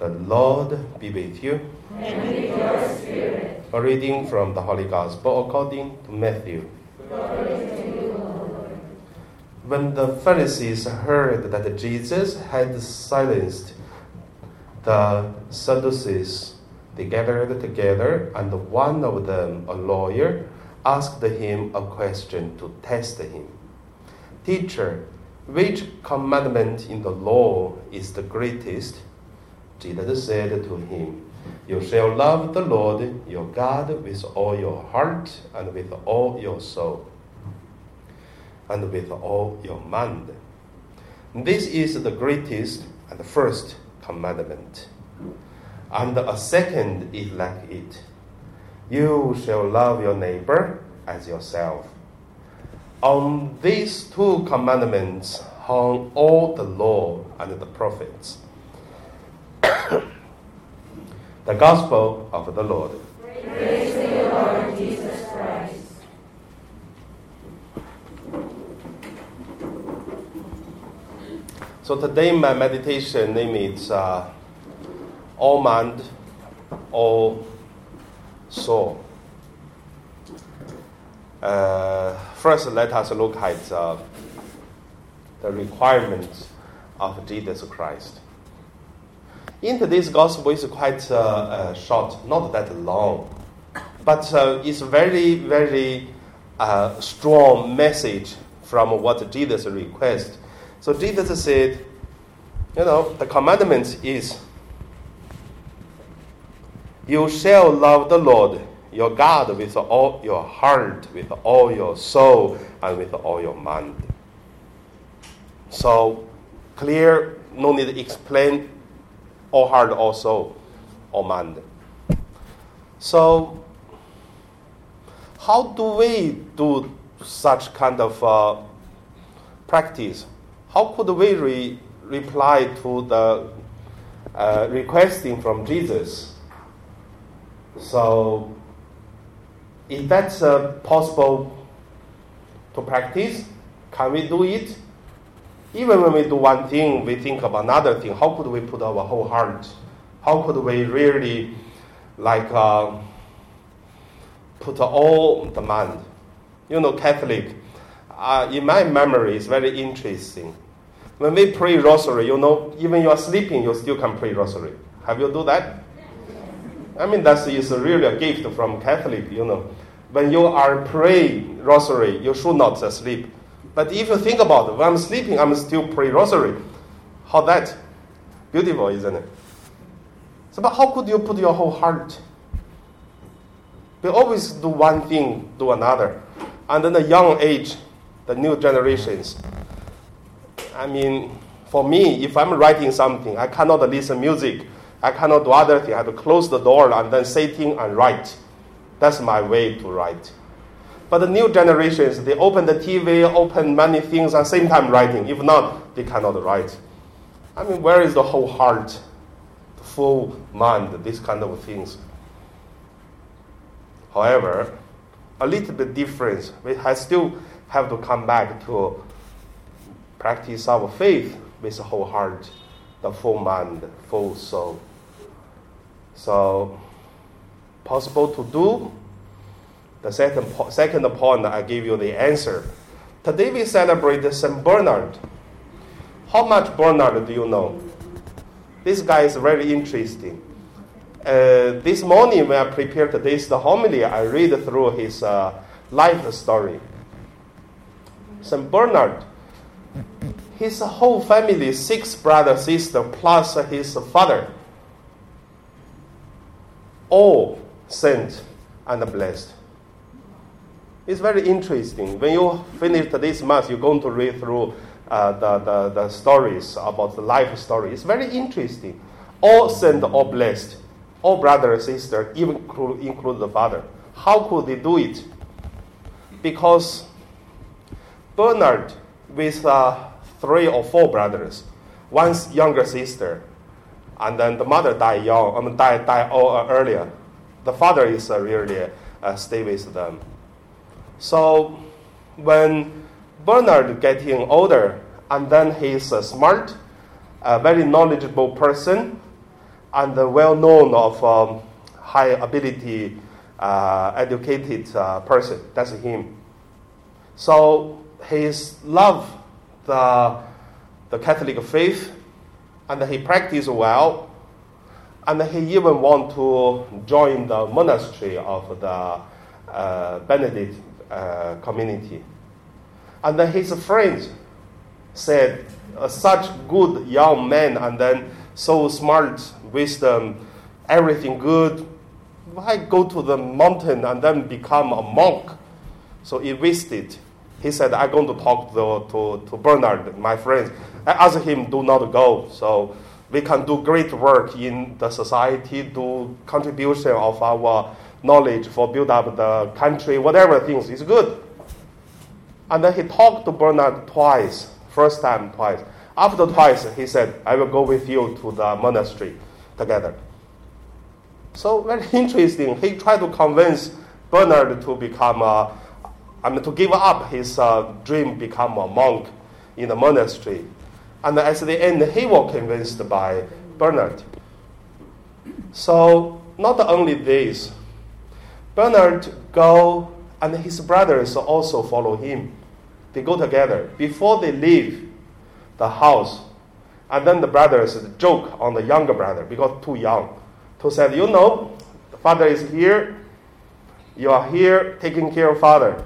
The Lord be with you. And with your spirit. A reading from the Holy Gospel according to Matthew. When the Pharisees heard that Jesus had silenced the Sadducees, they gathered together, and one of them, a lawyer, asked him a question to test him. Teacher, which commandment in the law is the greatest? Jesus said to him, You shall love the Lord your God with all your heart and with all your soul and with all your mind. This is the greatest and first commandment. And a second is like it You shall love your neighbor as yourself. On these two commandments hung all the law and the prophets. The Gospel of the Lord. Praise Lord Jesus Christ. So today my meditation name is uh, All Mind, All Soul. Uh, first, let us look at uh, the requirements of Jesus Christ. In today's gospel, it's quite uh, uh, short, not that long, but uh, it's a very, very uh, strong message from what Jesus requests. So Jesus said, you know, the commandment is you shall love the Lord your God with all your heart, with all your soul, and with all your mind. So clear, no need to explain all heart, all soul, all mind. So how do we do such kind of uh, practice? How could we re- reply to the uh, requesting from Jesus? So is that uh, possible to practice? Can we do it? Even when we do one thing, we think of another thing. How could we put our whole heart? How could we really, like, uh, put all the mind? You know, Catholic. Uh, in my memory, it's very interesting. When we pray rosary, you know, even you are sleeping, you still can pray rosary. Have you do that? I mean, that is really a gift from Catholic, you know. When you are praying rosary, you should not sleep. But if you think about it, when I'm sleeping, I'm still praying rosary. How that? Beautiful, isn't it? So, but how could you put your whole heart? We always do one thing, do another. And then the young age, the new generations. I mean, for me, if I'm writing something, I cannot listen music I cannot do other thing. I have to close the door and then sitting and write. That's my way to write. But the new generations, they open the TV, open many things at the same time writing. If not, they cannot write. I mean, where is the whole heart, the full mind, these kind of things? However, a little bit difference. We still have to come back to practice our faith with the whole heart, the full mind, full soul. So, possible to do. The second, second point, I give you the answer. Today we celebrate St. Bernard. How much Bernard do you know? This guy is very interesting. Uh, this morning when I prepared today's homily, I read through his uh, life story. St. Bernard, his whole family, six brothers, sister, plus his father, all sent and blessed. It's very interesting. When you finish this month, you're going to read through uh, the, the, the stories about the life story. It's very interesting. All sent, all blessed. All brother and sister, even include, include the father. How could they do it? Because Bernard, with uh, three or four brothers, one younger sister, and then the mother died young, mean, died, died uh, earlier. The father is uh, really uh, stay with them. So when Bernard getting older, and then he's a smart, a very knowledgeable person, and well known of um, high ability, uh, educated uh, person. That's him. So he's love the, the Catholic faith, and he practiced well, and he even want to join the monastery of the uh, Benedict uh, community. And then his friends said, uh, such good young man, and then so smart, wisdom, everything good. Why go to the mountain and then become a monk? So he wasted. He said, I'm going to talk to, to, to Bernard, my friend. I asked him, do not go. So we can do great work in the society, do contribution of our knowledge for build up the country, whatever things is good. And then he talked to Bernard twice, first time twice. After twice, he said, I will go with you to the monastery together. So very interesting. He tried to convince Bernard to become a, I mean, to give up his uh, dream, become a monk in the monastery. And at the end, he was convinced by Bernard. So not only this, Bernard go and his brothers also follow him. They go together. Before they leave the house, and then the brothers joke on the younger brother because too young. To say, you know, the father is here. You are here taking care of father.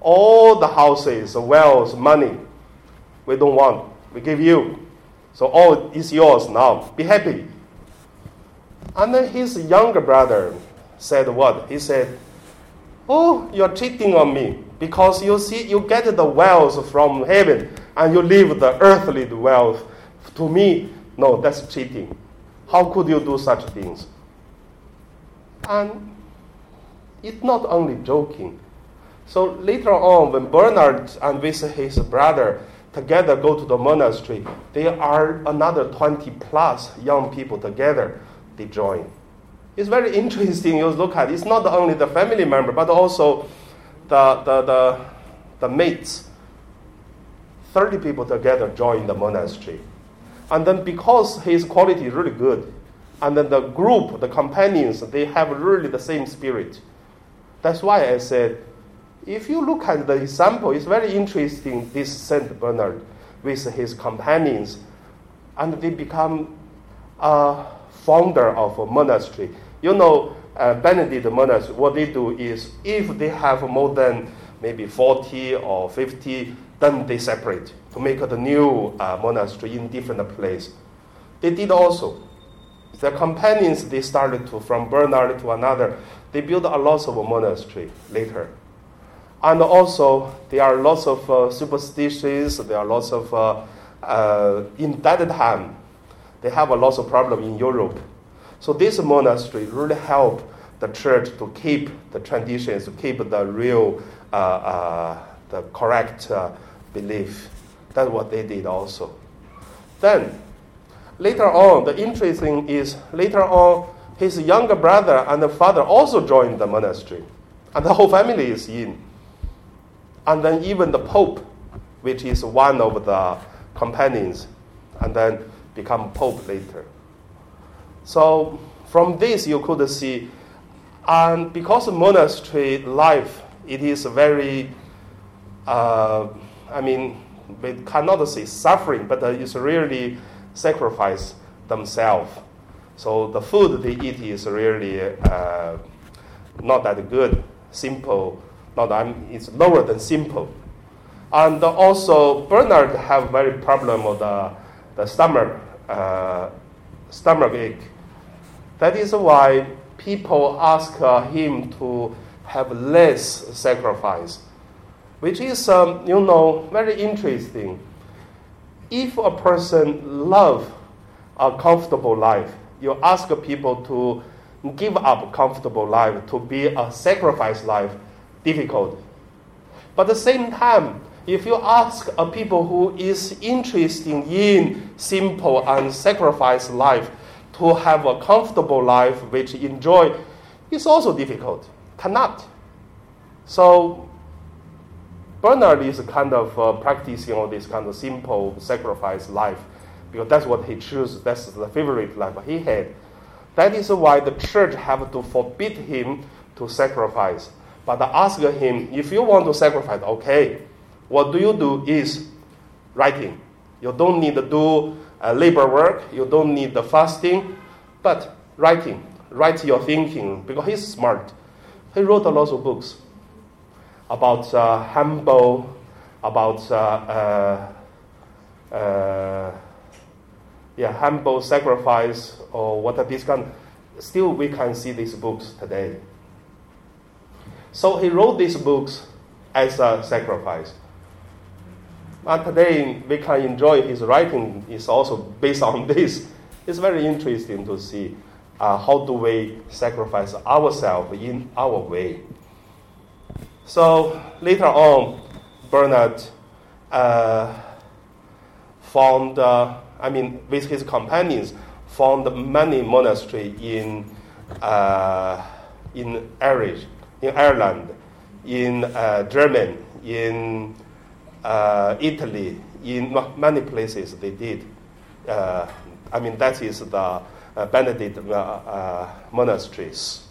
All the houses, wells, money, we don't want. We give you. So all is yours now. Be happy. And then his younger brother said what? He said, Oh, you're cheating on me because you see, you get the wealth from heaven and you leave the earthly wealth to me. No, that's cheating. How could you do such things? And it's not only joking. So later on, when Bernard and with his brother together go to the monastery, there are another 20 plus young people together, they join. It's very interesting you look at. it. It's not only the family member, but also the, the, the, the mates. 30 people together join the monastery. And then because his quality is really good, and then the group, the companions, they have really the same spirit. That's why I said, if you look at the example, it's very interesting, this Saint Bernard with his companions, and they become a founder of a monastery. You know, uh, Benedict monastery, what they do is if they have more than maybe 40 or 50, then they separate to make a new uh, monastery in different place. They did also. Their companions, they started to, from Bernard to another, they built a lot of a monastery later. And also, there are lots of uh, superstitions, there are lots of, uh, in that time, they have a lot of problem in Europe. So this monastery really help the church to keep the traditions, to keep the real, uh, uh, the correct uh, belief. That's what they did also. Then, later on, the interesting is later on, his younger brother and the father also joined the monastery, and the whole family is in. And then even the pope, which is one of the companions, and then become pope later. So from this you could see, and because monastery life, it is very, uh, I mean, we cannot say suffering, but it's really sacrifice themselves. So the food they eat is really uh, not that good, simple. Not I'm, it's lower than simple. And also Bernard have very problem with the, the stomach uh, stomach ache. That is why people ask uh, him to have less sacrifice, which is, um, you know, very interesting. If a person love a comfortable life, you ask people to give up comfortable life to be a sacrifice life, difficult. But at the same time, if you ask a people who is interested in simple and sacrifice life to have a comfortable life which enjoy, it's also difficult. Cannot. So Bernard is kind of uh, practicing all this kind of simple sacrifice life. because that's what he chose. That's the favorite life he had. That is why the church have to forbid him to sacrifice. But ask him, if you want to sacrifice, okay, what do you do is writing. You don't need to do uh, labor work. You don't need the fasting, but writing. Write your thinking because he's smart. He wrote a lot of books about uh, humble, about uh, uh, uh yeah, humble sacrifice or what these kind. Still, we can see these books today. So he wrote these books as a sacrifice. And today we can enjoy his writing is also based on this. It's very interesting to see uh, how do we sacrifice ourselves in our way. So later on, Bernard uh, found, uh, I mean, with his companions, found many monasteries in uh, in Irish, in Ireland, in uh, Germany, in uh, Italy, in many places they did. Uh, I mean, that is the uh, Benedict uh, uh, monasteries.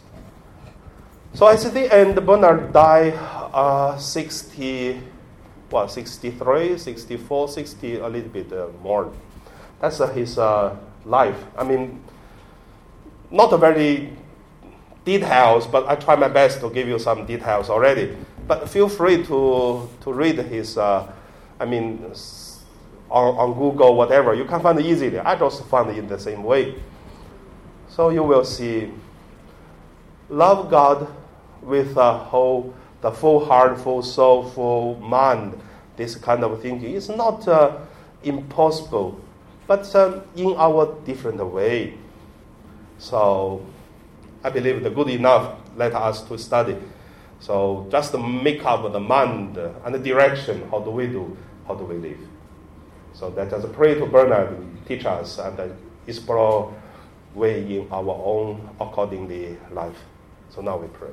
So at the end, Bernard died uh, 60, well, 63, 64, 60, a little bit more. That's his life. I mean, not very details, but I try my best to give you some details already. But feel free to, to read his, uh, I mean, on, on Google, whatever. You can find it easily. I just found it in the same way. So you will see love God with a whole, the full heart, full soul, full mind. This kind of thinking is not uh, impossible, but um, in our different way. So I believe the good enough let us to study. So just the make up the mind and the direction. How do we do? How do we live? So let us pray to Bernard teach us and uh, explore way in our own accordingly life. So now we pray.